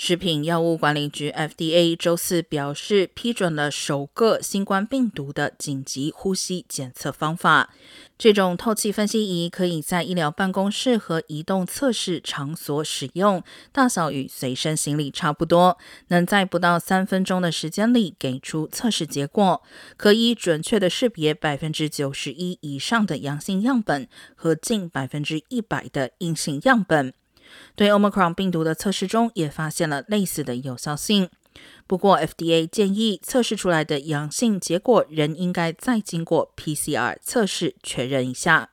食品药物管理局 FDA 周四表示，批准了首个新冠病毒的紧急呼吸检测方法。这种透气分析仪可以在医疗办公室和移动测试场所使用，大小与随身行李差不多，能在不到三分钟的时间里给出测试结果，可以准确的识别百分之九十一以上的阳性样本和近百分之一百的阴性样本。对 Omicron 病毒的测试中也发现了类似的有效性，不过 FDA 建议测试出来的阳性结果仍应该再经过 PCR 测试确认一下。